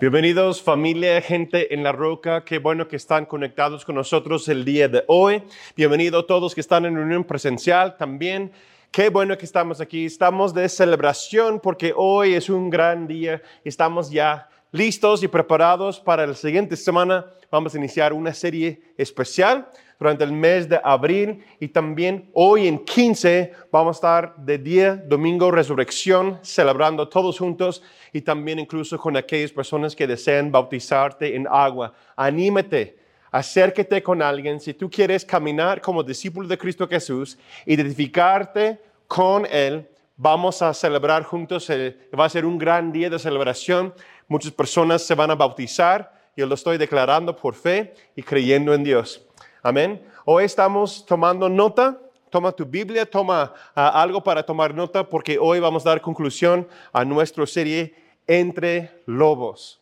Bienvenidos familia, gente en la roca, qué bueno que están conectados con nosotros el día de hoy. Bienvenidos todos que están en reunión presencial también. Qué bueno que estamos aquí, estamos de celebración porque hoy es un gran día, estamos ya listos y preparados para la siguiente semana. Vamos a iniciar una serie especial durante el mes de abril y también hoy en 15 vamos a estar de día, domingo, resurrección, celebrando todos juntos y también incluso con aquellas personas que desean bautizarte en agua. Anímate, acérquete con alguien. Si tú quieres caminar como discípulo de Cristo Jesús, identificarte con Él, vamos a celebrar juntos. Va a ser un gran día de celebración. Muchas personas se van a bautizar. Yo lo estoy declarando por fe y creyendo en Dios. Amén. Hoy estamos tomando nota. Toma tu Biblia, toma ah, algo para tomar nota porque hoy vamos a dar conclusión a nuestra serie Entre Lobos.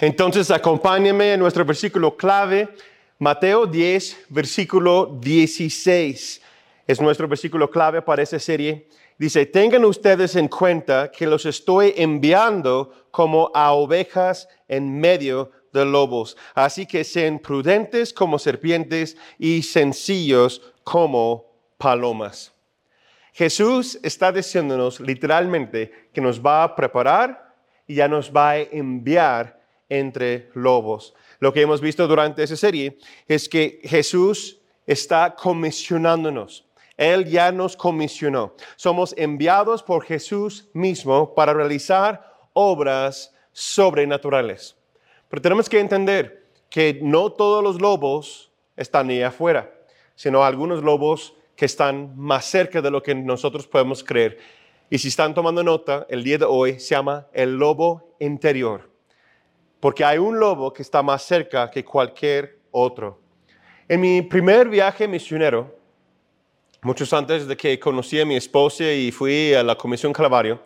Entonces, acompáñame en nuestro versículo clave, Mateo 10, versículo 16. Es nuestro versículo clave para esa serie. Dice, tengan ustedes en cuenta que los estoy enviando como a ovejas en medio de lobos. Así que sean prudentes como serpientes y sencillos como palomas. Jesús está diciéndonos literalmente que nos va a preparar y ya nos va a enviar entre lobos. Lo que hemos visto durante esa serie es que Jesús está comisionándonos. Él ya nos comisionó. Somos enviados por Jesús mismo para realizar obras sobrenaturales. Pero tenemos que entender que no todos los lobos están ahí afuera, sino algunos lobos que están más cerca de lo que nosotros podemos creer. Y si están tomando nota, el día de hoy se llama el lobo interior, porque hay un lobo que está más cerca que cualquier otro. En mi primer viaje misionero, muchos antes de que conocí a mi esposa y fui a la Comisión Calvario,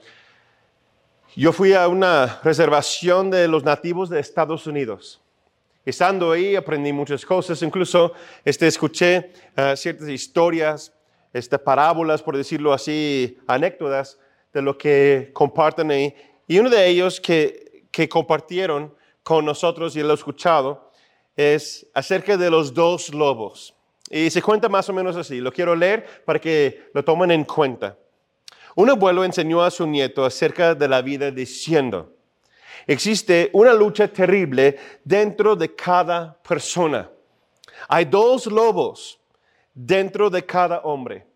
yo fui a una reservación de los nativos de Estados Unidos. Estando ahí aprendí muchas cosas, incluso este, escuché uh, ciertas historias, este, parábolas, por decirlo así, anécdotas de lo que comparten ahí. Y uno de ellos que, que compartieron con nosotros y lo he escuchado es acerca de los dos lobos. Y se cuenta más o menos así. Lo quiero leer para que lo tomen en cuenta. Un abuelo enseñó a su nieto acerca de la vida diciendo, existe una lucha terrible dentro de cada persona. Hay dos lobos dentro de cada hombre.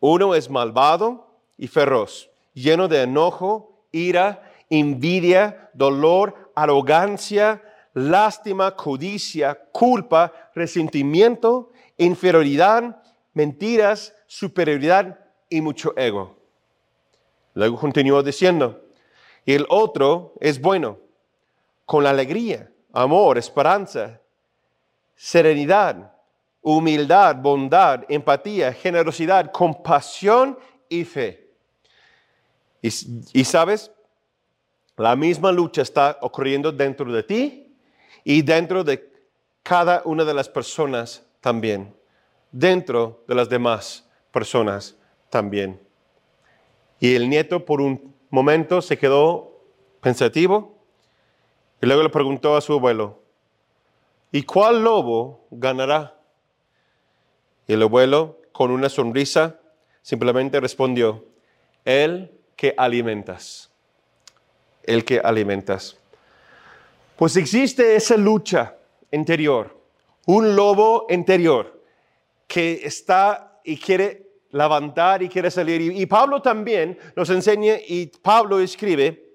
Uno es malvado y feroz, lleno de enojo, ira, envidia, dolor, arrogancia, lástima, codicia, culpa, resentimiento, inferioridad, mentiras, superioridad y mucho ego. Luego continuó diciendo, y el otro es bueno, con alegría, amor, esperanza, serenidad, humildad, bondad, empatía, generosidad, compasión y fe. Y, y, sabes, la misma lucha está ocurriendo dentro de ti y dentro de cada una de las personas también, dentro de las demás personas también. Y el nieto por un momento se quedó pensativo y luego le preguntó a su abuelo, ¿y cuál lobo ganará? Y el abuelo, con una sonrisa, simplemente respondió, el que alimentas, el que alimentas. Pues existe esa lucha interior, un lobo interior que está y quiere levantar y quiere salir. Y, Pablo también nos enseña y Pablo escribe,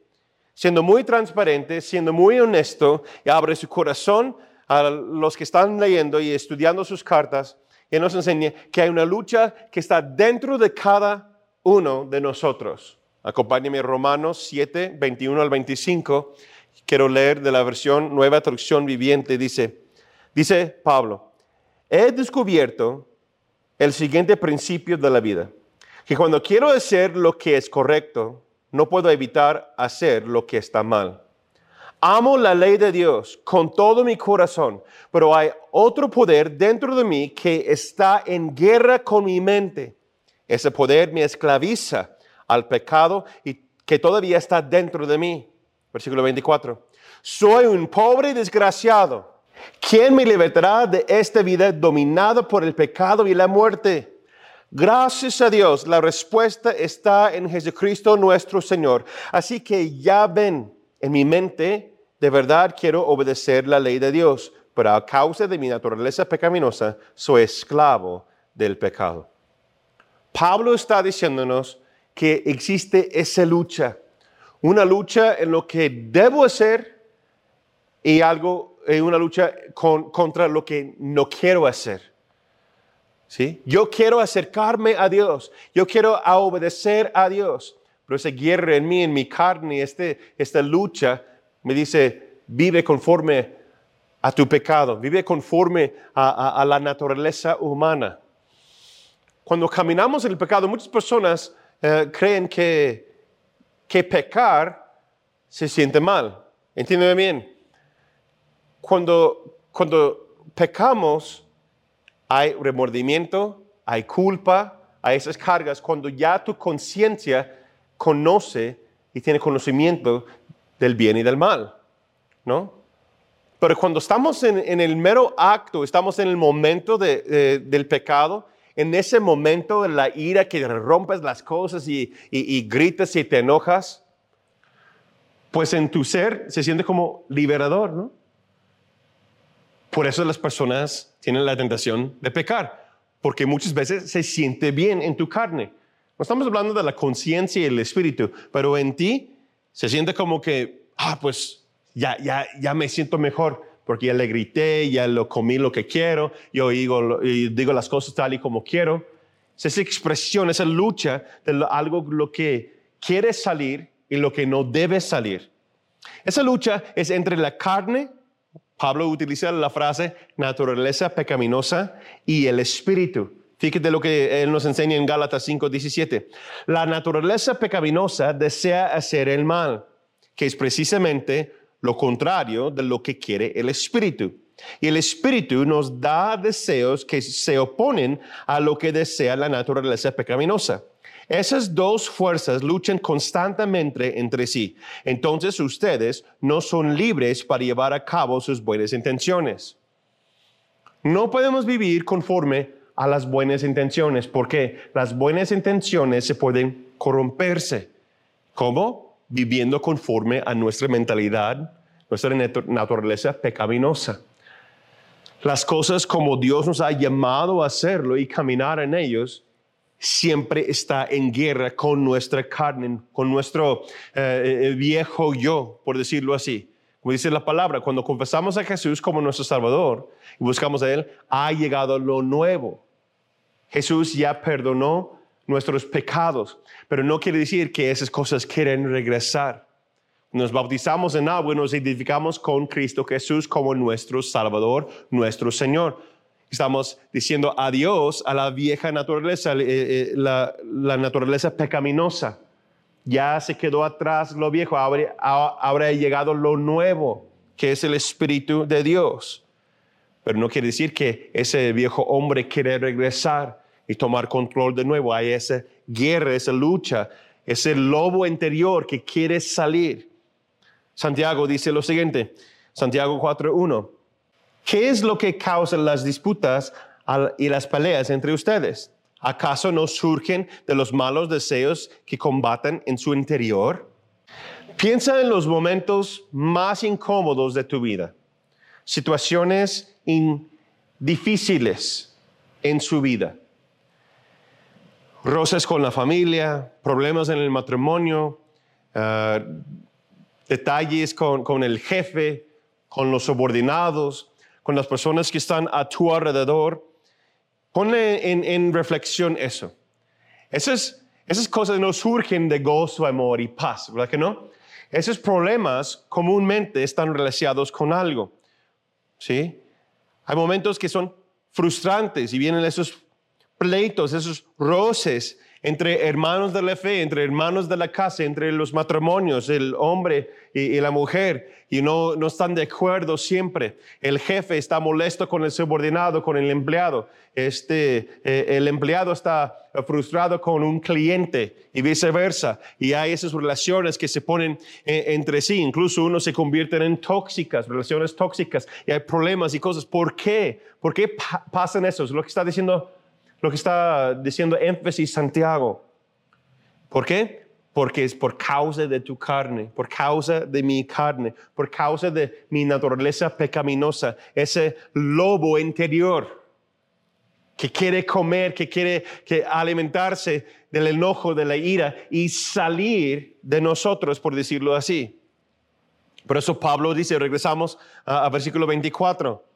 siendo muy transparente, siendo muy honesto, y abre su corazón a los que están leyendo y estudiando sus cartas, y nos enseña que hay una lucha que está dentro de cada uno de nosotros. Acompáñeme Romanos 7, 21 al 25. Quiero leer de la versión Nueva Traducción Viviente. Dice, dice Pablo, he descubierto el siguiente principio de la vida, que cuando quiero hacer lo que es correcto, no puedo evitar hacer lo que está mal. Amo la ley de Dios con todo mi corazón, pero hay otro poder dentro de mí que está en guerra con mi mente. Ese poder me esclaviza al pecado y que todavía está dentro de mí. Versículo 24. Soy un pobre desgraciado. ¿Quién me libertará de esta vida dominada por el pecado y la muerte? Gracias a Dios, la respuesta está en Jesucristo nuestro Señor. Así que ya ven, en mi mente, de verdad quiero obedecer la ley de Dios, pero a causa de mi naturaleza pecaminosa, soy esclavo del pecado. Pablo está diciéndonos que existe esa lucha, una lucha en lo que debo hacer y algo, en una lucha contra lo que no quiero hacer. ¿Sí? Yo quiero acercarme a Dios, yo quiero obedecer a Dios, pero esa guerra en mí, en mi carne, este, esta lucha, me dice, vive conforme a tu pecado, vive conforme a, la naturaleza humana. Cuando caminamos en el pecado, muchas personas eh, creen que, que pecar se siente mal. Entiéndeme bien. Cuando, cuando pecamos, hay remordimiento, hay culpa, hay esas cargas, cuando ya tu conciencia conoce y tiene conocimiento del bien y del mal, ¿no? Pero cuando estamos en, el mero acto, estamos en el momento del pecado, en ese momento de la ira que rompes las cosas y, y gritas y te enojas, pues en tu ser se siente como liberador, ¿no? Por eso las personas tienen la tentación de pecar, porque muchas veces se siente bien en tu carne. No estamos hablando de la conciencia y el espíritu, pero en ti se siente como que, ah, pues ya, ya, ya me siento mejor, porque ya le grité, ya lo comí lo que quiero, yo digo, digo las cosas tal y como quiero. Es esa expresión, esa lucha de algo lo que quiere salir y lo que no debe salir. Esa lucha es entre la carne Pablo utiliza la frase naturaleza pecaminosa y el espíritu. Fíjate lo que él nos enseña en Gálatas 5:17. La naturaleza pecaminosa desea hacer el mal, que es precisamente lo contrario de lo que quiere el espíritu. Y el espíritu nos da deseos que se oponen a lo que desea la naturaleza pecaminosa. Esas dos fuerzas luchan constantemente entre sí. Entonces ustedes no son libres para llevar a cabo sus buenas intenciones. No podemos vivir conforme a las buenas intenciones porque las buenas intenciones se pueden corromperse. ¿Cómo? Viviendo conforme a nuestra mentalidad, nuestra naturaleza pecaminosa. Las cosas como Dios nos ha llamado a hacerlo y caminar en ellos siempre está en guerra con nuestra carne, con nuestro eh, eh, viejo yo, por decirlo así. Como dice la palabra, cuando confesamos a Jesús como nuestro Salvador y buscamos a Él, ha llegado lo nuevo. Jesús ya perdonó nuestros pecados, pero no quiere decir que esas cosas quieren regresar. Nos bautizamos en agua y nos identificamos con Cristo Jesús como nuestro Salvador, nuestro Señor Estamos diciendo adiós a la vieja naturaleza, eh, eh, la, naturaleza pecaminosa. Ya se quedó atrás lo viejo, ahora, ha llegado lo nuevo, que es el Espíritu de Dios. Pero no quiere decir que ese viejo hombre quiere regresar y tomar control de nuevo. Hay esa guerra, esa lucha, ese lobo interior que quiere salir. Santiago dice lo siguiente, Santiago 4.1. ¿Qué es lo que causa las disputas y las peleas entre ustedes? ¿Acaso no surgen de los malos deseos que combaten en su interior? Piensa en los momentos más incómodos de tu vida, situaciones difíciles en su vida, roces con la familia, problemas en el matrimonio, ah, detalles con el jefe, con los subordinados, con las personas que están a tu alrededor, ponle en, reflexión eso. Esas, esas cosas no surgen de gozo, amor y paz, ¿verdad que no? Esos problemas comúnmente están relacionados con algo, ¿sí? Hay momentos que son frustrantes y vienen esos pleitos, esos roces entre hermanos de la fe, entre hermanos de la casa, entre los matrimonios, el hombre y, la mujer, y no, no están de acuerdo siempre. El jefe está molesto con el subordinado, con el empleado. Este, eh, el empleado está frustrado con un cliente y viceversa. Y hay esas relaciones que se ponen eh, entre sí. Incluso uno se convierten en tóxicas, relaciones tóxicas. Y hay problemas y cosas. ¿Por qué? ¿Por qué pasan eso? Es lo que está diciendo lo que está diciendo énfasis Santiago. ¿Por qué? Porque es por causa de tu carne, por causa de mi carne, por causa de mi naturaleza pecaminosa, ese lobo interior que quiere comer, que quiere que alimentarse del enojo, de la ira y salir de nosotros, por decirlo así. Por eso Pablo dice, regresamos a, a versículo 24.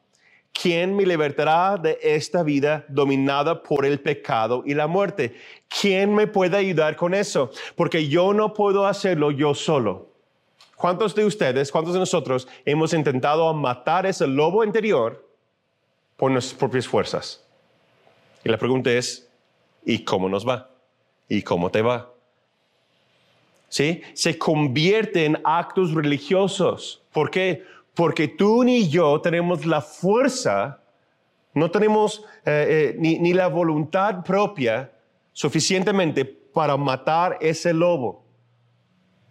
¿Quién me libertará de esta vida dominada por el pecado y la muerte? ¿Quién me puede ayudar con eso? Porque yo no puedo hacerlo yo solo. ¿Cuántos de ustedes, cuántos de nosotros hemos intentado matar ese lobo interior por nuestras propias fuerzas? Y la pregunta es, ¿y cómo nos va? ¿Y cómo te va? ¿Sí? Se convierte en actos religiosos. ¿Por qué? Porque tú ni yo tenemos la fuerza, no tenemos eh, eh, ni, ni la voluntad propia suficientemente para matar ese lobo,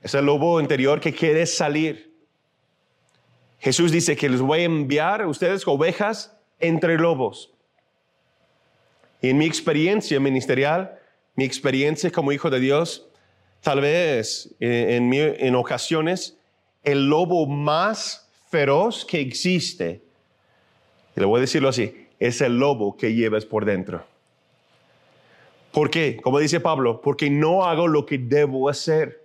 ese lobo interior que quiere salir. Jesús dice que les voy a enviar a ustedes ovejas entre lobos. Y en mi experiencia ministerial, mi experiencia como hijo de Dios, tal vez eh, en, en ocasiones el lobo más feroz que existe, y le voy a decirlo así, es el lobo que llevas por dentro. ¿Por qué? Como dice Pablo, porque no hago lo que debo hacer.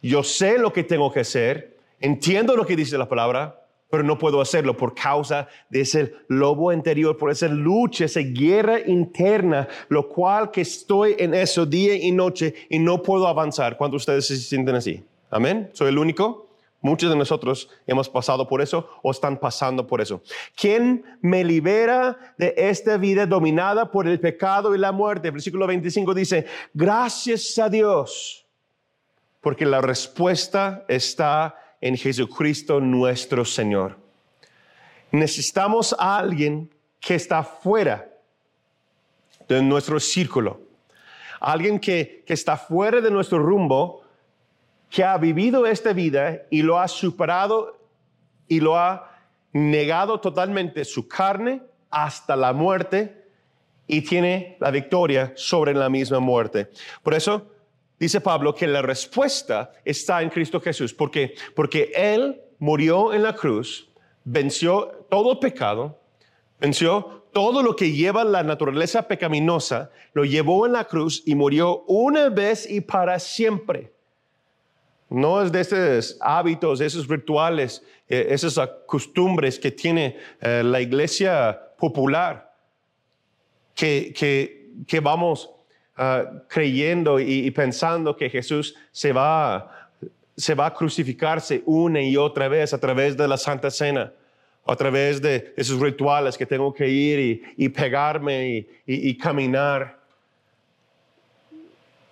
Yo sé lo que tengo que hacer, entiendo lo que dice la palabra, pero no puedo hacerlo por causa de ese lobo interior, por esa lucha, esa guerra interna, lo cual que estoy en eso día y noche y no puedo avanzar. cuando ustedes se sienten así? Amén. ¿Soy el único? Muchos de nosotros hemos pasado por eso o están pasando por eso. ¿Quién me libera de esta vida dominada por el pecado y la muerte? Versículo 25 dice, gracias a Dios, porque la respuesta está en Jesucristo nuestro Señor. Necesitamos a alguien que está fuera de nuestro círculo, alguien que, que está fuera de nuestro rumbo que ha vivido esta vida y lo ha superado y lo ha negado totalmente su carne hasta la muerte y tiene la victoria sobre la misma muerte. Por eso dice Pablo que la respuesta está en Cristo Jesús, porque porque él murió en la cruz, venció todo pecado, venció todo lo que lleva la naturaleza pecaminosa, lo llevó en la cruz y murió una vez y para siempre no es de esos hábitos, esos rituales, eh, esas costumbres que tiene eh, la iglesia popular, que, que, vamos ah, creyendo y, pensando que Jesús se va, se va a crucificarse una y otra vez a través de la Santa Cena, a través de esos rituales que tengo que ir y, pegarme y caminar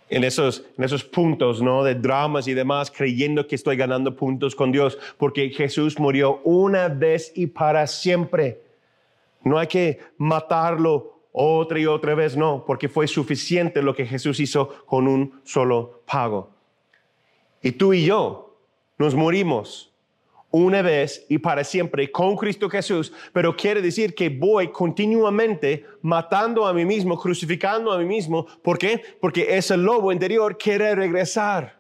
en esos, en esos puntos, ¿no? De dramas y demás, creyendo que estoy ganando puntos con Dios, porque Jesús murió una vez y para siempre. No hay que matarlo otra y otra vez, no, porque fue suficiente lo que Jesús hizo con un solo pago. Y tú y yo nos morimos una vez y para siempre con Cristo Jesús, pero quiere decir que voy continuamente matando a mí mismo, crucificando a mí mismo. ¿Por qué? Porque ese lobo interior quiere regresar,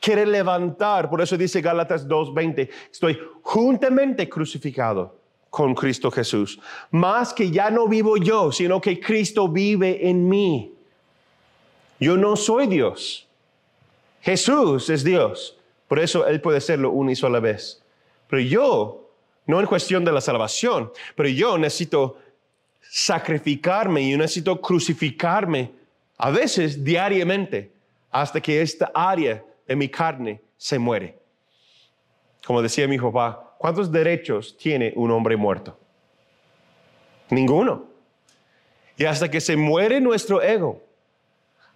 quiere levantar. Por eso dice Gálatas 2:20, estoy juntamente crucificado con Cristo Jesús. Más que ya no vivo yo, sino que Cristo vive en mí. Yo no soy Dios. Jesús es Dios. Por eso Él puede serlo una y sola vez. Pero yo, no en cuestión de la salvación, pero yo necesito sacrificarme y yo necesito crucificarme a veces diariamente hasta que esta área de mi carne se muere. Como decía mi papá, ¿cuántos derechos tiene un hombre muerto? Ninguno. Y hasta que se muere nuestro ego,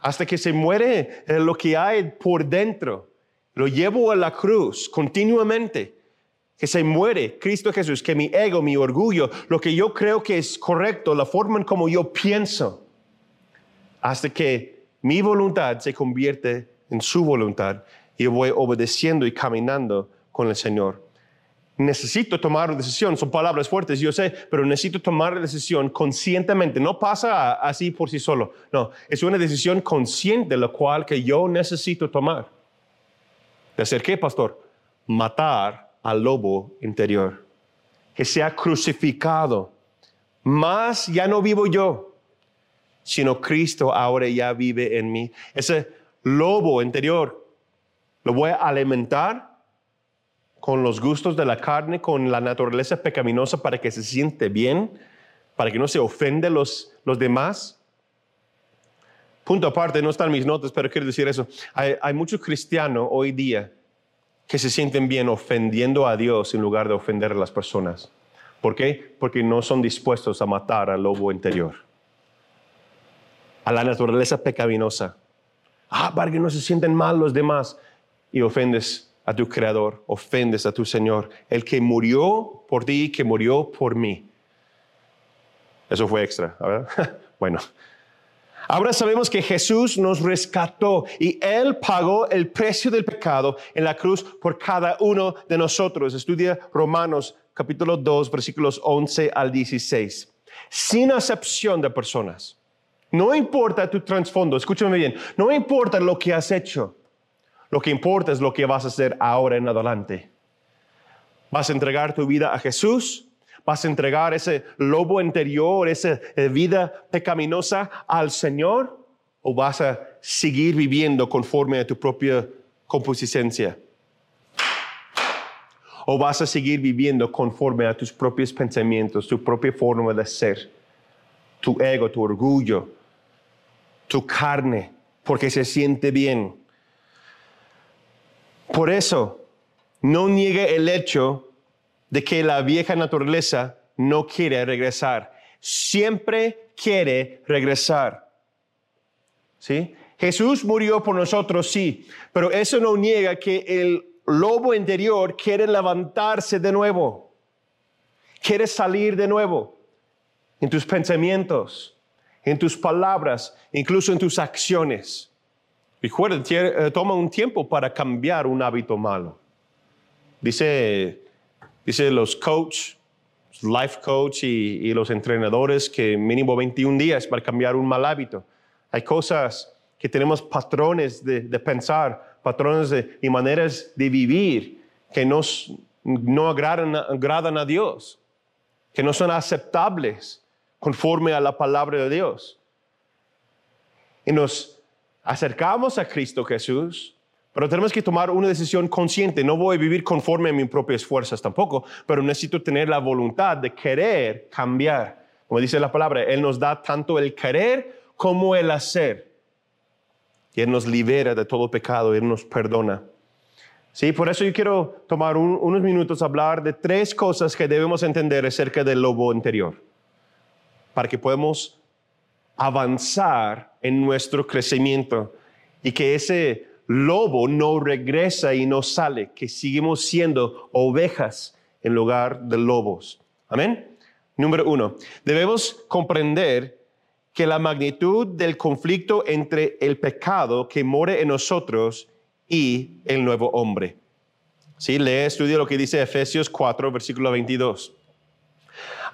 hasta que se muere lo que hay por dentro. Lo llevo a la cruz continuamente. Que se muere Cristo Jesús, que mi ego, mi orgullo, lo que yo creo que es correcto, la forma en como yo pienso, hasta que mi voluntad se convierte en su voluntad y voy obedeciendo y caminando con el Señor. Necesito tomar una decisión, son palabras fuertes, yo sé, pero necesito tomar la decisión conscientemente, no pasa así por sí solo, no, es una decisión consciente la cual que yo necesito tomar. ¿De hacer qué, pastor? Matar al lobo interior, que sea crucificado. Más ya no vivo yo, sino Cristo ahora ya vive en mí. Ese lobo interior lo voy a alimentar con los gustos de la carne, con la naturaleza pecaminosa para que se siente bien, para que no se ofende los, los demás. Punto aparte, no están mis notas, pero quiero decir eso. Hay, muchos cristianos hoy día que se sienten bien ofendiendo a Dios en lugar de ofender a las personas. ¿Por qué? Porque no son dispuestos a matar al lobo interior, a la naturaleza pecaminosa. Ah, para que no se sienten mal los demás y ofendes a tu Creador, ofendes a tu Señor, el que murió por ti, que murió por mí. Eso fue extra, ¿verdad? bueno. Ahora sabemos que Jesús nos rescató y Él pagó el precio del pecado en la cruz por cada uno de nosotros. Estudia Romanos capítulo 2, versículos 11 al 16. Sin acepción de personas. No importa tu trasfondo, escúchame bien, no importa lo que has hecho. Lo que importa es lo que vas a hacer ahora en adelante. ¿Vas a entregar tu vida a Jesús? ¿Vas a entregar ese lobo interior, esa eh, vida pecaminosa al Señor? ¿O vas a seguir viviendo conforme a tu propia composicencia? ¿O vas a seguir viviendo conforme a tus propios pensamientos, tu propia forma de ser, tu ego, tu orgullo, tu carne, porque se siente bien? Por eso, no niegue el hecho de que la vieja naturaleza no quiere regresar. Siempre quiere regresar. ¿Sí? Jesús murió por nosotros, sí, pero eso no niega que el lobo interior quiere levantarse de nuevo. Quiere salir de nuevo en tus pensamientos, en tus palabras, incluso en tus acciones. Recuerda, eh, toma un tiempo para cambiar un hábito malo. Dice, dice los coach, life coach y, los entrenadores que mínimo 21 días para cambiar un mal hábito. Hay cosas que tenemos patrones de, pensar, patrones de, y maneras de vivir que nos, no agradan, agradan a Dios, que no son aceptables conforme a la palabra de Dios. Y nos acercamos a Cristo Jesús, pero tenemos que tomar una decisión consciente. No voy a vivir conforme a mis propias fuerzas tampoco, pero necesito tener la voluntad de querer cambiar. Como dice la palabra, Él nos da tanto el querer como el hacer. Y Él nos libera de todo pecado, Él nos perdona. Sí, por eso yo quiero tomar unos minutos a hablar de tres cosas que debemos entender acerca del lobo interior, para que podamos avanzar en nuestro crecimiento y que ese lobo no regresa y no sale, que seguimos siendo ovejas en lugar de lobos. Amén. Número uno, debemos comprender que la magnitud del conflicto entre el pecado que more en nosotros y el nuevo hombre. Sí, lee, estudia lo que dice Efesios 4, versículo 22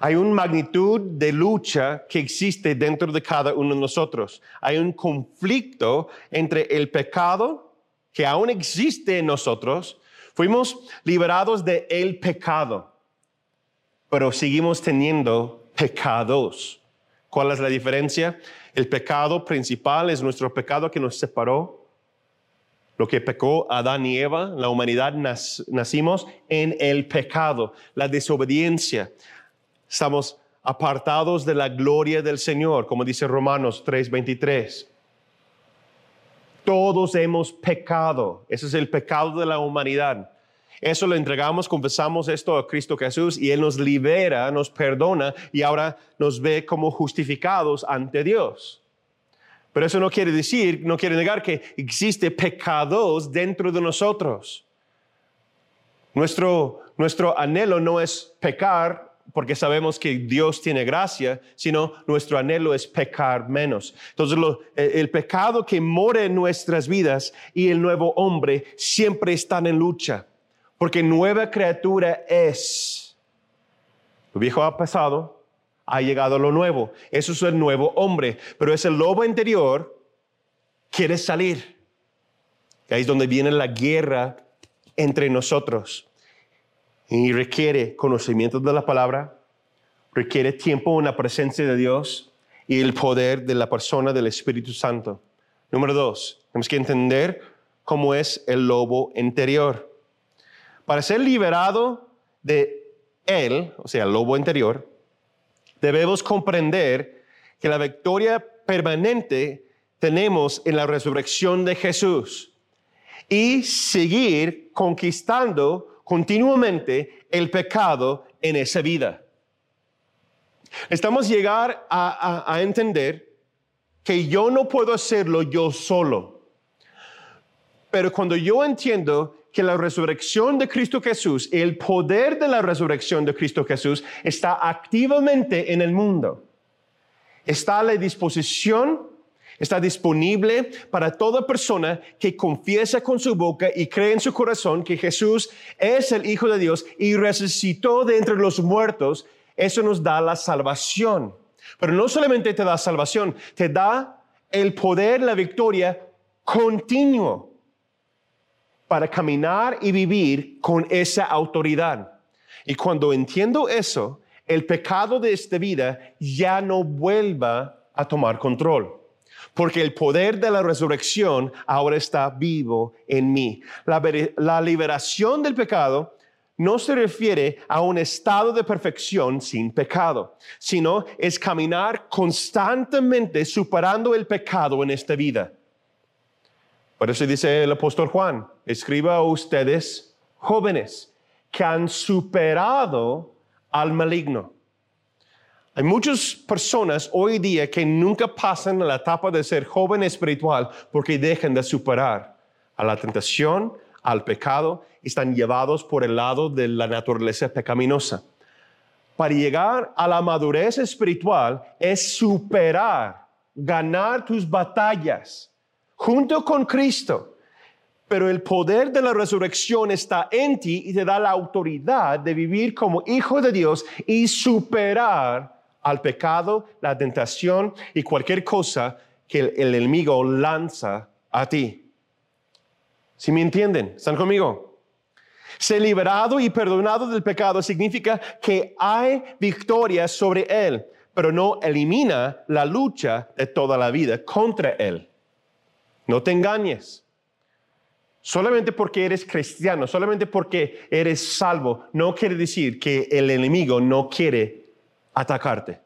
hay una magnitud de lucha que existe dentro de cada uno de nosotros. Hay un conflicto entre el pecado que aún existe en nosotros. Fuimos liberados de el pecado, pero seguimos teniendo pecados. ¿Cuál es la diferencia? El pecado principal es nuestro pecado que nos separó lo que pecó Adán y Eva, la humanidad nacimos en el pecado, la desobediencia, Estamos apartados de la gloria del Señor, como dice Romanos 3:23. Todos hemos pecado. Ese es el pecado de la humanidad. Eso lo entregamos, confesamos esto a Cristo Jesús y Él nos libera, nos perdona y ahora nos ve como justificados ante Dios. Pero eso no quiere decir, no quiere negar que existe pecados dentro de nosotros. Nuestro, nuestro anhelo no es pecar porque sabemos que Dios tiene gracia, sino nuestro anhelo es pecar menos. Entonces el pecado que mora en nuestras vidas y el nuevo hombre siempre están en lucha, porque nueva criatura es. Lo viejo ha pasado, ha llegado lo nuevo. Eso es el nuevo hombre, pero es el lobo interior quiere salir. ahí es donde viene la guerra entre nosotros y requiere conocimiento de la palabra, requiere tiempo en la presencia de Dios y el poder de la persona del Espíritu Santo. Número dos, tenemos que entender cómo es el lobo interior. Para ser liberado de él, o sea, el lobo interior, debemos comprender que la victoria permanente tenemos en la resurrección de Jesús y seguir conquistando continuamente el pecado en esa vida. Estamos llegar a, a entender que yo no puedo hacerlo yo solo. Pero cuando yo entiendo que la resurrección de Cristo Jesús, el poder de la resurrección de Cristo Jesús está activamente en el mundo. Está a la disposición Está disponible para toda persona que confiesa con su boca y cree en su corazón que Jesús es el Hijo de Dios y resucitó de entre los muertos. Eso nos da la salvación. Pero no solamente te da salvación, te da el poder, la victoria continuo para caminar y vivir con esa autoridad. Y cuando entiendo eso, el pecado de esta vida ya no vuelva a tomar control porque el poder de la resurrección ahora está vivo en mí. La, liberación del pecado no se refiere a un estado de perfección sin pecado, sino es caminar constantemente superando el pecado en esta vida. Por eso dice el apóstol Juan, escriba a ustedes jóvenes que han superado al maligno. Hay muchas personas hoy día que nunca pasan a la etapa de ser joven espiritual porque dejan de superar a la tentación, al pecado, y están llevados por el lado de la naturaleza pecaminosa. Para llegar a la madurez espiritual es superar, ganar tus batallas junto con Cristo. Pero el poder de la resurrección está en ti y te da la autoridad de vivir como hijo de Dios y superar al pecado, la tentación y cualquier cosa que el, enemigo lanza a ti. ¿Sí me entienden? ¿Están conmigo? Ser liberado y perdonado del pecado significa que hay victoria sobre él, pero no elimina la lucha de toda la vida contra él. No te engañes. Solamente porque eres cristiano, solamente porque eres salvo, no quiere decir que el enemigo no quiere atacarte.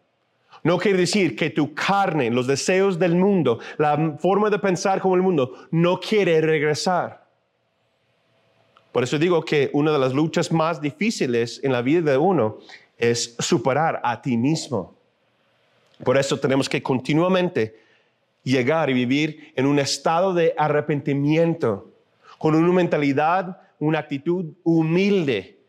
No quiere decir que tu carne, los deseos del mundo, la forma de pensar como el mundo, no quiere regresar. Por eso digo que una de las luchas más difíciles en la vida de uno es superar a ti mismo. Por eso tenemos que continuamente llegar y vivir en un estado de arrepentimiento, con una mentalidad, una actitud humilde,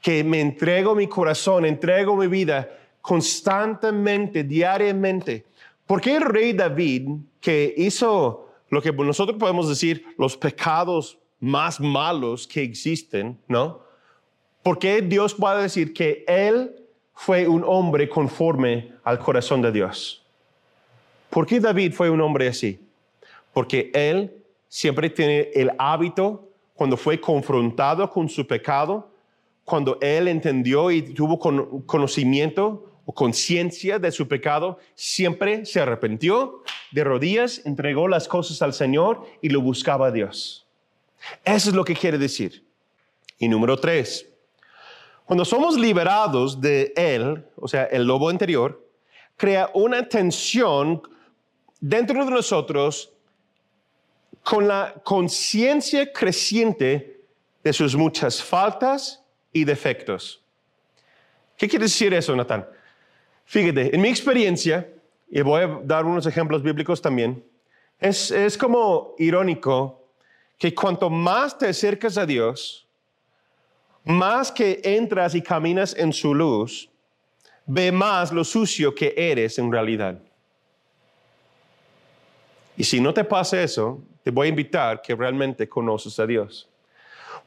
que me entrego mi corazón, entrego mi vida constantemente, diariamente. Porque el rey David, que hizo lo que nosotros podemos decir los pecados más malos que existen, ¿no? ¿Por qué Dios puede decir que él fue un hombre conforme al corazón de Dios? ¿Por qué David fue un hombre así? Porque él siempre tiene el hábito, cuando fue confrontado con su pecado, cuando él entendió y tuvo conocimiento o conciencia de su pecado, siempre se arrepintió de rodillas, entregó las cosas al Señor y lo buscaba a Dios. Eso es lo que quiere decir. Y número tres, cuando somos liberados de él, o sea, el lobo interior, crea una tensión dentro de nosotros con la conciencia creciente de sus muchas faltas y defectos. ¿Qué quiere decir eso, Natán? Fíjate, en mi experiencia, y voy a dar unos ejemplos bíblicos también, es, es como irónico que cuanto más te acercas a Dios, más que entras y caminas en su luz, ve más lo sucio que eres en realidad. Y si no te pasa eso, te voy a invitar que realmente conoces a Dios.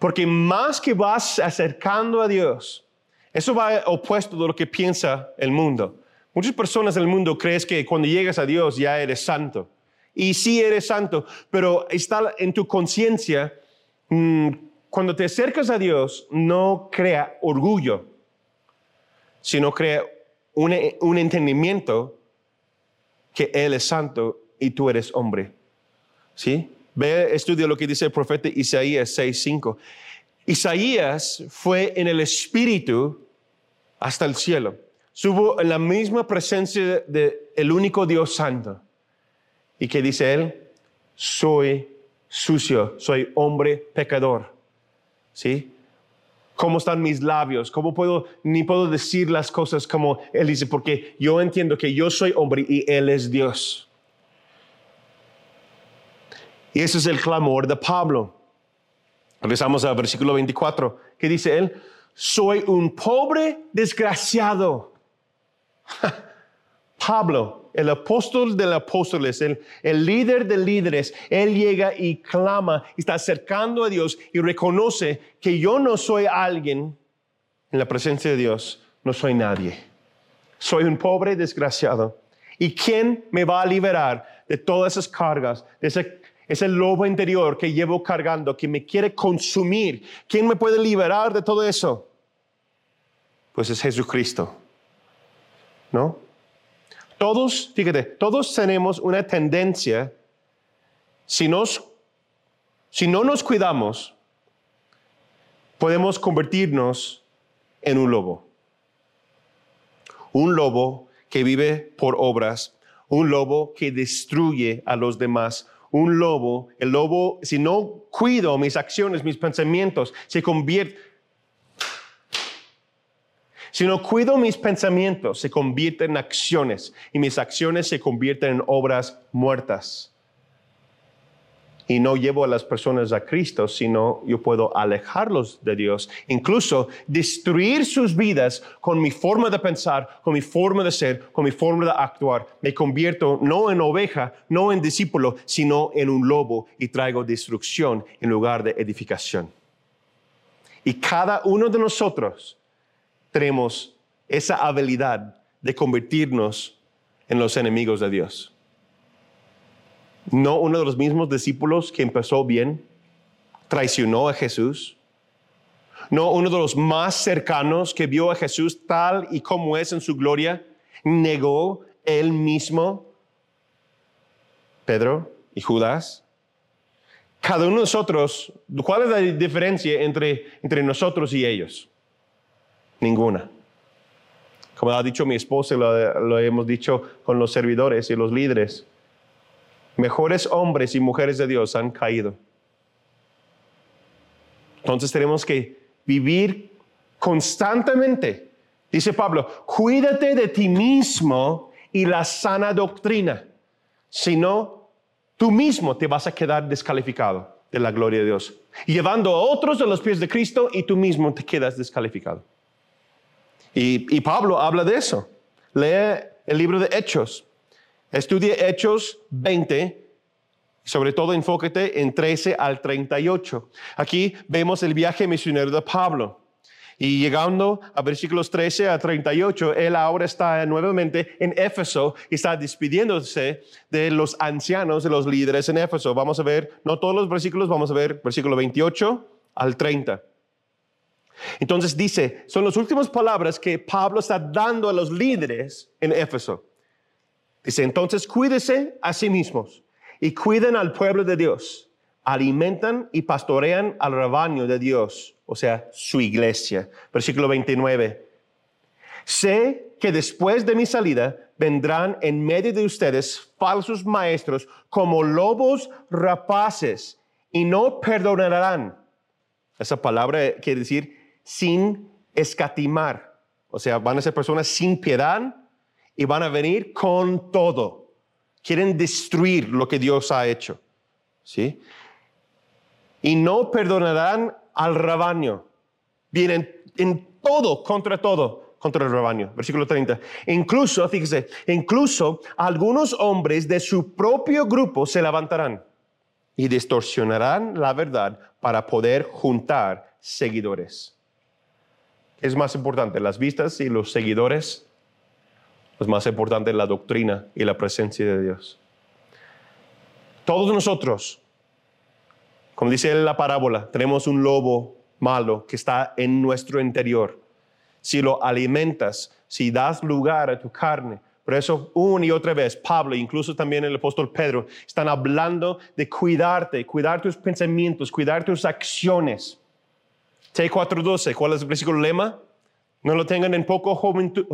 Porque más que vas acercando a Dios, eso va opuesto de lo que piensa el mundo. Muchas personas en el mundo creen que cuando llegas a Dios ya eres santo. Y sí eres santo, pero está en tu conciencia, mm, cuando te acercas a Dios, no crea orgullo, sino crea un, un entendimiento que Él es santo y tú eres hombre. ¿Sí? Ve, estudia lo que dice el profeta Isaías 6:5. Isaías fue en el espíritu hasta el cielo. Subo en la misma presencia del el único Dios santo. ¿Y qué dice él? Soy sucio, soy hombre pecador. ¿Sí? ¿Cómo están mis labios? ¿Cómo puedo, ni puedo decir las cosas como él dice? Porque yo entiendo que yo soy hombre y él es Dios. Y ese es el clamor de Pablo. Regresamos al versículo 24. ¿Qué dice él? Soy un pobre desgraciado. Pablo, el apóstol de los apóstoles, el, el, líder de líderes, él llega y clama, está acercando a Dios y reconoce que yo no soy alguien en la presencia de Dios, no soy nadie. Soy un pobre desgraciado. ¿Y quién me va a liberar de todas esas cargas, de ese es el lobo interior que llevo cargando, que me quiere consumir. ¿Quién me puede liberar de todo eso? Pues es Jesucristo. ¿No? Todos, fíjate, todos tenemos una tendencia, si, si no nos cuidamos, podemos convertirnos en un lobo. Un lobo que vive por obras, un lobo que destruye a los demás, un lobo, el lobo, si no cuido mis acciones, mis pensamientos, se convierte... Si no cuido mis pensamientos, se convierte en acciones y mis acciones se convierten en obras muertas y no llevo a las personas a Cristo, sino yo puedo alejarlos de Dios, incluso destruir sus vidas con mi forma de pensar, con mi forma de ser, con mi forma de actuar. Me convierto no en oveja, no en discípulo, sino en un lobo y traigo destrucción en lugar de edificación. Y cada uno de nosotros tenemos esa habilidad de convertirnos en los enemigos de Dios. No uno de los mismos discípulos que empezó bien, traicionó a Jesús. No uno de los más cercanos que vio a Jesús tal y como es en su gloria, negó él mismo. Pedro y Judas. Cada uno de nosotros, ¿cuál es la diferencia entre, entre nosotros y ellos? Ninguna. Como ha dicho mi esposa, lo, lo hemos dicho con los servidores y los líderes mejores hombres y mujeres de Dios han caído. Entonces tenemos que vivir constantemente. Dice Pablo, cuídate de ti mismo y la sana doctrina. Si no, tú mismo te vas a quedar descalificado de la gloria de Dios. Llevando a otros a los pies de Cristo y tú mismo te quedas descalificado. Y, y Pablo habla de eso. Lee el libro de Hechos. Estudie Hechos 20, sobre todo enfócate en 13 al 38. Aquí vemos el viaje misionero de Pablo. Y llegando a versículos 13 a 38, él ahora está nuevamente en Éfeso y está despidiéndose de los ancianos, de los líderes en Éfeso. Vamos a ver, no todos los versículos, vamos a ver versículo 28 al 30. Entonces dice, son las últimas palabras que Pablo está dando a los líderes en Éfeso. Dice, entonces cuídese a sí mismos y cuiden al pueblo de Dios. Alimentan y pastorean al rebaño de Dios, o sea, su iglesia. Versículo 29. Sé que después de mi salida vendrán en medio de ustedes falsos maestros como lobos rapaces y no perdonarán. Esa palabra quiere decir sin escatimar. O sea, van a ser personas sin piedad y van a venir con todo. Quieren destruir lo que Dios ha hecho. ¿Sí? Y no perdonarán al rebaño. Vienen en todo, contra todo, contra el rebaño. Versículo 30. Incluso, fíjese, incluso algunos hombres de su propio grupo se levantarán y distorsionarán la verdad para poder juntar seguidores. es más importante, las vistas y los seguidores? Es más importante la doctrina y la presencia de Dios. Todos nosotros, como dice la parábola, tenemos un lobo malo que está en nuestro interior. Si lo alimentas, si das lugar a tu carne, por eso una y otra vez Pablo, incluso también el apóstol Pedro, están hablando de cuidarte, cuidar tus pensamientos, cuidar tus acciones. T412, ¿cuál es el versículo lema? No lo tengan en poco juventud,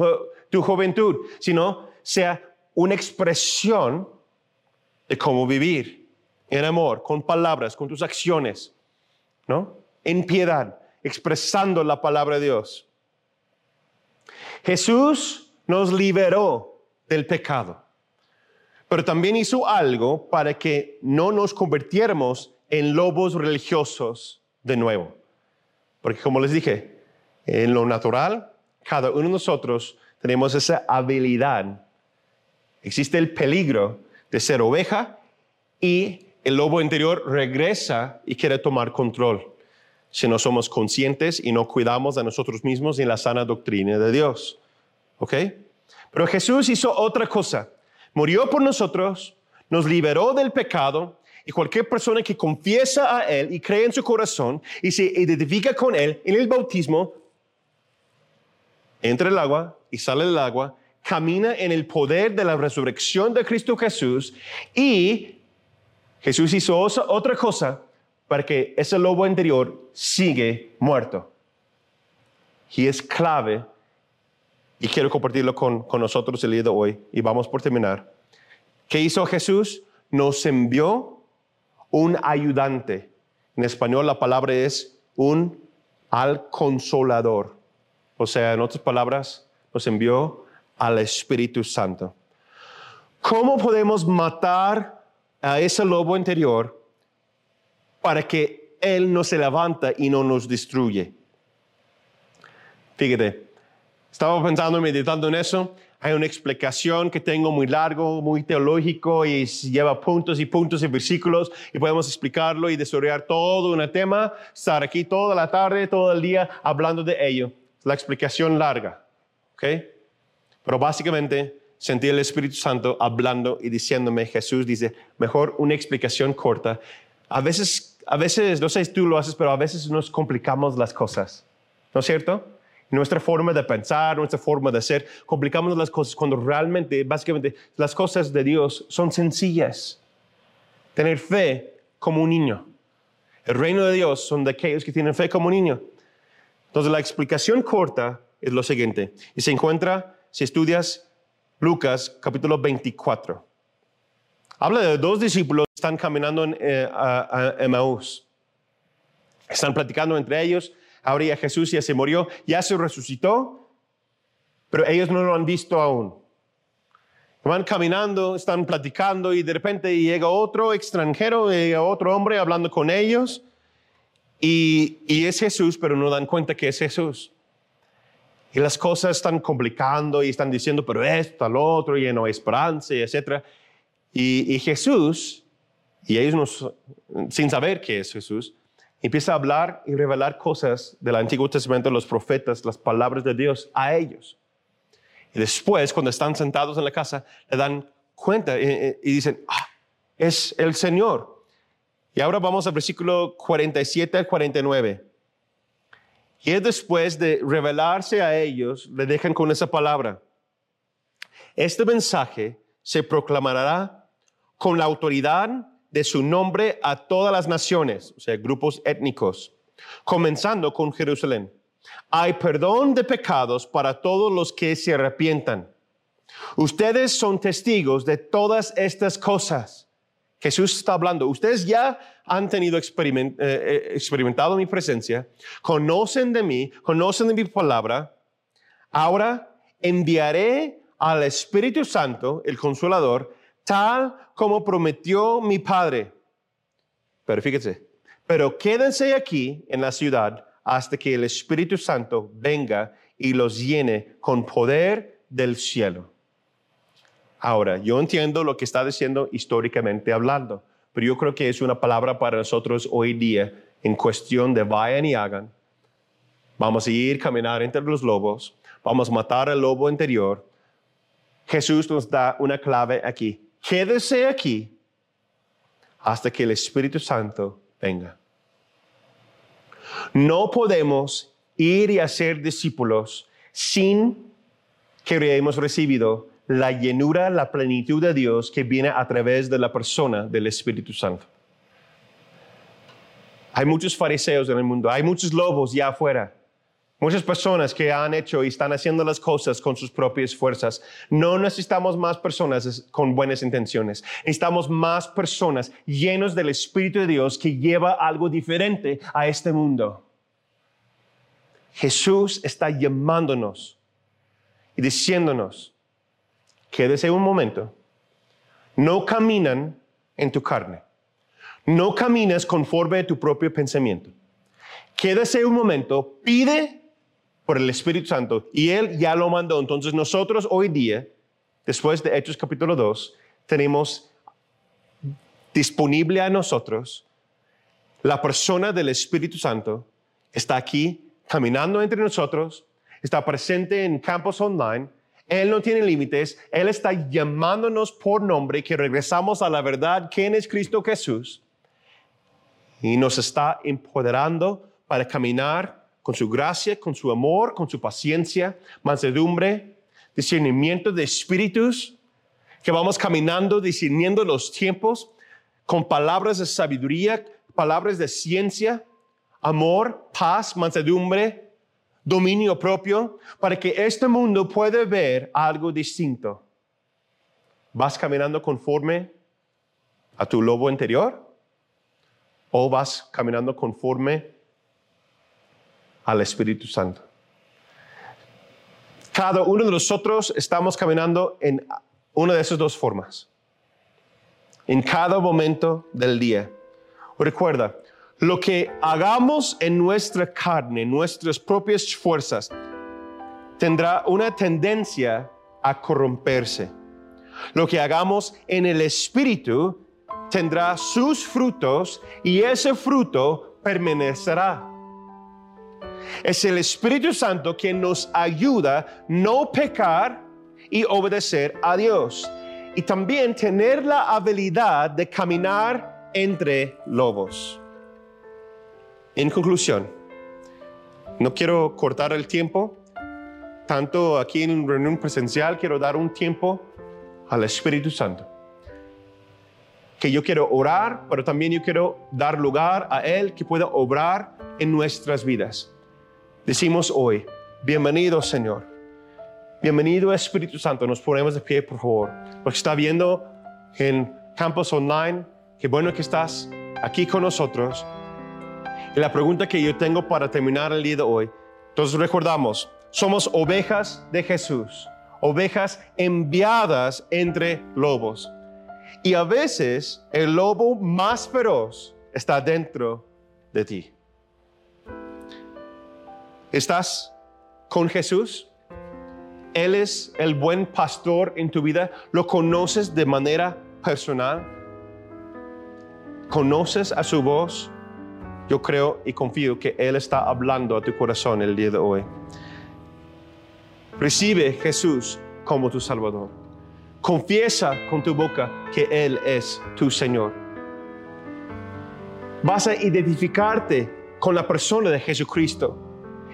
tu juventud, sino sea una expresión de cómo vivir en amor, con palabras, con tus acciones, ¿no? en piedad, expresando la palabra de Dios. Jesús nos liberó del pecado, pero también hizo algo para que no nos convirtiéramos en lobos religiosos de nuevo. Porque como les dije, en lo natural, cada uno de nosotros tenemos esa habilidad. Existe el peligro de ser oveja y el lobo interior regresa y quiere tomar control si no somos conscientes y no cuidamos de nosotros mismos y la sana doctrina de Dios. ¿Ok? Pero Jesús hizo otra cosa. Murió por nosotros, nos liberó del pecado y cualquier persona que confiesa a Él y cree en su corazón y se identifica con Él en el bautismo, entra el agua y sale del agua, camina en el poder de la resurrección de Cristo Jesús y Jesús hizo otra cosa para que ese lobo interior sigue muerto. Y es clave, y quiero compartirlo con, con nosotros el día de hoy, y vamos por terminar. ¿Qué hizo Jesús? Nos envió un ayudante. En español la palabra es un al consolador. O sea, en otras palabras, nos envió al Espíritu Santo. ¿Cómo podemos matar a ese lobo interior para que Él no se levanta y no nos destruye. Fíjate, estaba pensando, meditando en eso. Hay una explicación que tengo muy largo, muy teológico y lleva puntos y puntos y versículos y podemos explicarlo y desarrollar todo un tema, estar aquí toda la tarde, todo el día hablando de ello. La explicación larga, ¿ok? Pero básicamente sentí el Espíritu Santo hablando y diciéndome, Jesús dice, mejor una explicación corta. A veces a veces, no sé si tú lo haces, pero a veces nos complicamos las cosas, ¿no es cierto? Nuestra forma de pensar, nuestra forma de ser, complicamos las cosas cuando realmente, básicamente, las cosas de Dios son sencillas. Tener fe como un niño. El reino de Dios son de aquellos que tienen fe como un niño. Entonces, la explicación corta es lo siguiente, y se encuentra, si estudias Lucas capítulo 24. Habla de dos discípulos que están caminando en eh. Están platicando entre ellos. Ahora ya Jesús ya se murió, ya se resucitó, pero ellos no lo han visto aún. Van caminando, están platicando y de repente llega otro extranjero, llega otro hombre hablando con ellos y, y es Jesús, pero no dan cuenta que es Jesús. Y las cosas están complicando y están diciendo, pero esto, lo otro, y no hay esperanza, etc. Y, Jesús, y ellos sin saber qué es Jesús, empieza a hablar y revelar cosas del Antiguo Testamento, los profetas, las palabras de Dios a ellos. Y después, cuando están sentados en la casa, le dan cuenta y, dicen, ah, es el Señor. Y ahora vamos al versículo 47 al 49. Y después de revelarse a ellos, le dejan con esa palabra. Este mensaje se proclamará con la autoridad de su nombre a todas las naciones, o sea, grupos étnicos, comenzando con Jerusalén. Hay perdón de pecados para todos los que se arrepientan. Ustedes son testigos de todas estas cosas. Jesús está hablando. Ustedes ya han tenido eh, eh, experimentado mi presencia, conocen de mí, conocen de mi palabra. Ahora enviaré al Espíritu Santo, el Consolador, tal como prometió mi Padre. Pero fíjense, pero quédense aquí en la ciudad hasta que el Espíritu Santo venga y los llene con poder del cielo. Ahora, yo entiendo lo que está diciendo históricamente hablando, pero yo creo que es una palabra para nosotros hoy día en cuestión de vayan y hagan. Vamos a ir caminar entre los lobos, vamos a matar al lobo interior. Jesús nos da una clave aquí. Quédese aquí hasta que el Espíritu Santo venga. No podemos ir y hacer discípulos sin que hayamos recibido la llenura, la plenitud de Dios que viene a través de la persona del Espíritu Santo. Hay muchos fariseos en el mundo, hay muchos lobos ya afuera, muchas personas que han hecho y están haciendo las cosas con sus propias fuerzas. No necesitamos más personas con buenas intenciones, necesitamos más personas llenos del Espíritu de Dios que lleva algo diferente a este mundo. Jesús está llamándonos y diciéndonos, quédese un momento, no caminan en tu carne, no caminas conforme a tu propio pensamiento. Quédese un momento, pide por el Espíritu Santo y Él ya lo mandó. Entonces nosotros hoy día, después de Hechos capítulo 2, tenemos disponible a nosotros la persona del Espíritu Santo, está aquí caminando entre nosotros, está presente en campos online él no tiene límites. Él está llamándonos por nombre que regresamos a la verdad, quién es Cristo Jesús. Y nos está empoderando para caminar con su gracia, con su amor, con su paciencia, mansedumbre, discernimiento de espíritus, que vamos caminando, discerniendo los tiempos con palabras de sabiduría, palabras de ciencia, amor, paz, mansedumbre, dominio propio, para que este mundo pueda ver algo distinto. ¿Vas caminando conforme a tu lobo interior? ¿O vas caminando conforme al Espíritu Santo? Cada uno de nosotros estamos caminando en una de esas dos formas. En cada momento del día. Recuerda, lo que hagamos en nuestra carne, nuestras propias fuerzas, tendrá una tendencia a corromperse. Lo que hagamos en el Espíritu tendrá sus frutos y ese fruto permanecerá. Es el Espíritu Santo quien nos ayuda no pecar y obedecer a Dios. Y también tener la habilidad de caminar entre lobos. En conclusión, no quiero cortar el tiempo, tanto aquí en reunión presencial, quiero dar un tiempo al Espíritu Santo. Que yo quiero orar, pero también yo quiero dar lugar a Él que pueda obrar en nuestras vidas. Decimos hoy, bienvenido Señor. Bienvenido Espíritu Santo. Nos ponemos de pie, por favor. Lo que está viendo en campus online, qué bueno que estás aquí con nosotros. La pregunta que yo tengo para terminar el día de hoy, entonces recordamos, somos ovejas de Jesús, ovejas enviadas entre lobos. Y a veces el lobo más feroz está dentro de ti. ¿Estás con Jesús? Él es el buen pastor en tu vida. ¿Lo conoces de manera personal? ¿Conoces a su voz? Yo creo y confío que Él está hablando a tu corazón el día de hoy. Recibe Jesús como tu Salvador. Confiesa con tu boca que Él es tu Señor. Vas a identificarte con la persona de Jesucristo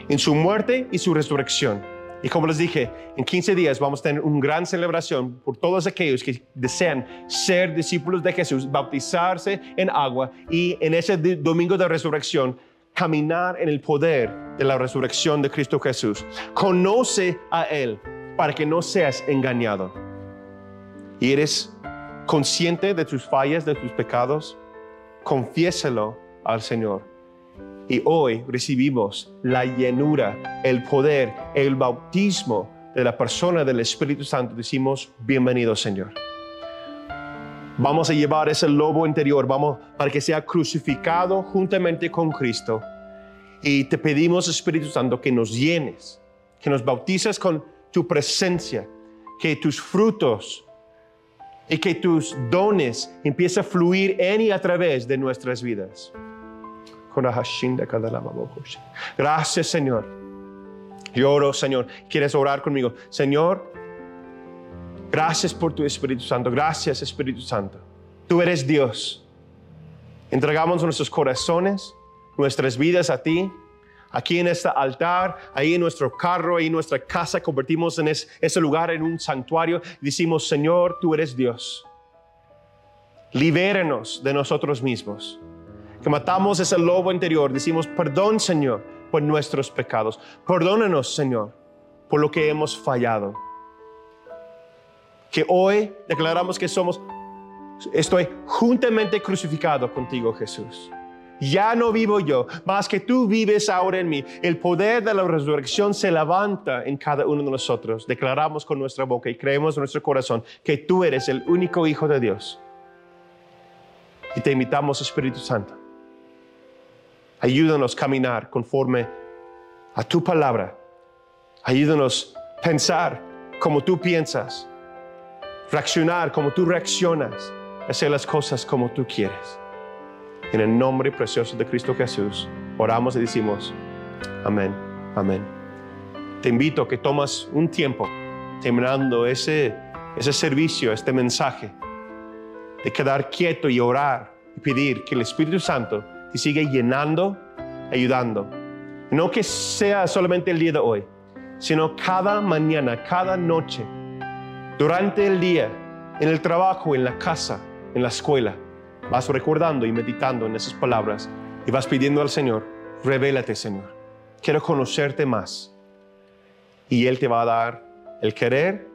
en su muerte y su resurrección y como les dije, en 15 días vamos a tener una gran celebración por todos aquellos que desean ser discípulos de Jesús, bautizarse en agua y en ese domingo de resurrección caminar en el poder de la resurrección de Cristo Jesús. Conoce a Él para que no seas engañado. Y eres consciente de tus fallas, de tus pecados, confiéselo al Señor y hoy recibimos la llenura, el poder, el bautismo de la persona del Espíritu Santo, decimos, bienvenido Señor. Vamos a llevar ese lobo interior, vamos para que sea crucificado juntamente con Cristo. Y te pedimos, Espíritu Santo, que nos llenes, que nos bautices con tu presencia, que tus frutos y que tus dones empiecen a fluir en y a través de nuestras vidas. Gracias, Señor. Lloro, Señor. ¿Quieres orar conmigo? Señor, gracias por tu Espíritu Santo. Gracias, Espíritu Santo. Tú eres Dios. Entregamos nuestros corazones, nuestras vidas a ti. Aquí en este altar, ahí en nuestro carro, ahí en nuestra casa, convertimos en ese lugar en un santuario. Decimos, Señor, tú eres Dios. Libérenos de nosotros mismos. Que matamos ese lobo interior. Decimos, perdón, Señor, por nuestros pecados. Perdónanos, Señor, por lo que hemos fallado. Que hoy declaramos que somos, estoy juntamente crucificado contigo, Jesús. Ya no vivo yo, más que tú vives ahora en mí. El poder de la resurrección se levanta en cada uno de nosotros. Declaramos con nuestra boca y creemos en nuestro corazón que tú eres el único Hijo de Dios. Y te invitamos, Espíritu Santo. Ayúdanos a caminar conforme a tu palabra. Ayúdanos a pensar como tú piensas, reaccionar como tú reaccionas, hacer las cosas como tú quieres. En el nombre precioso de Cristo Jesús, oramos y decimos, amén, amén. Te invito a que tomas un tiempo terminando ese, ese servicio, este mensaje, de quedar quieto y orar y pedir que el Espíritu Santo te siga llenando, ayudando. No que sea solamente el día de hoy, sino cada mañana, cada noche, durante el día, en el trabajo, en la casa, en la escuela vas recordando y meditando en esas palabras y vas pidiendo al Señor, revélate Señor, quiero conocerte más. Y Él te va a dar el querer,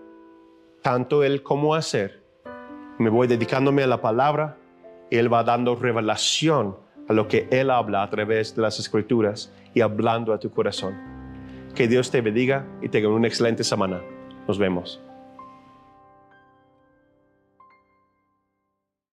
tanto Él como hacer. Me voy dedicándome a la palabra y Él va dando revelación a lo que Él habla a través de las escrituras y hablando a tu corazón. Que Dios te bendiga y tenga una excelente semana. Nos vemos.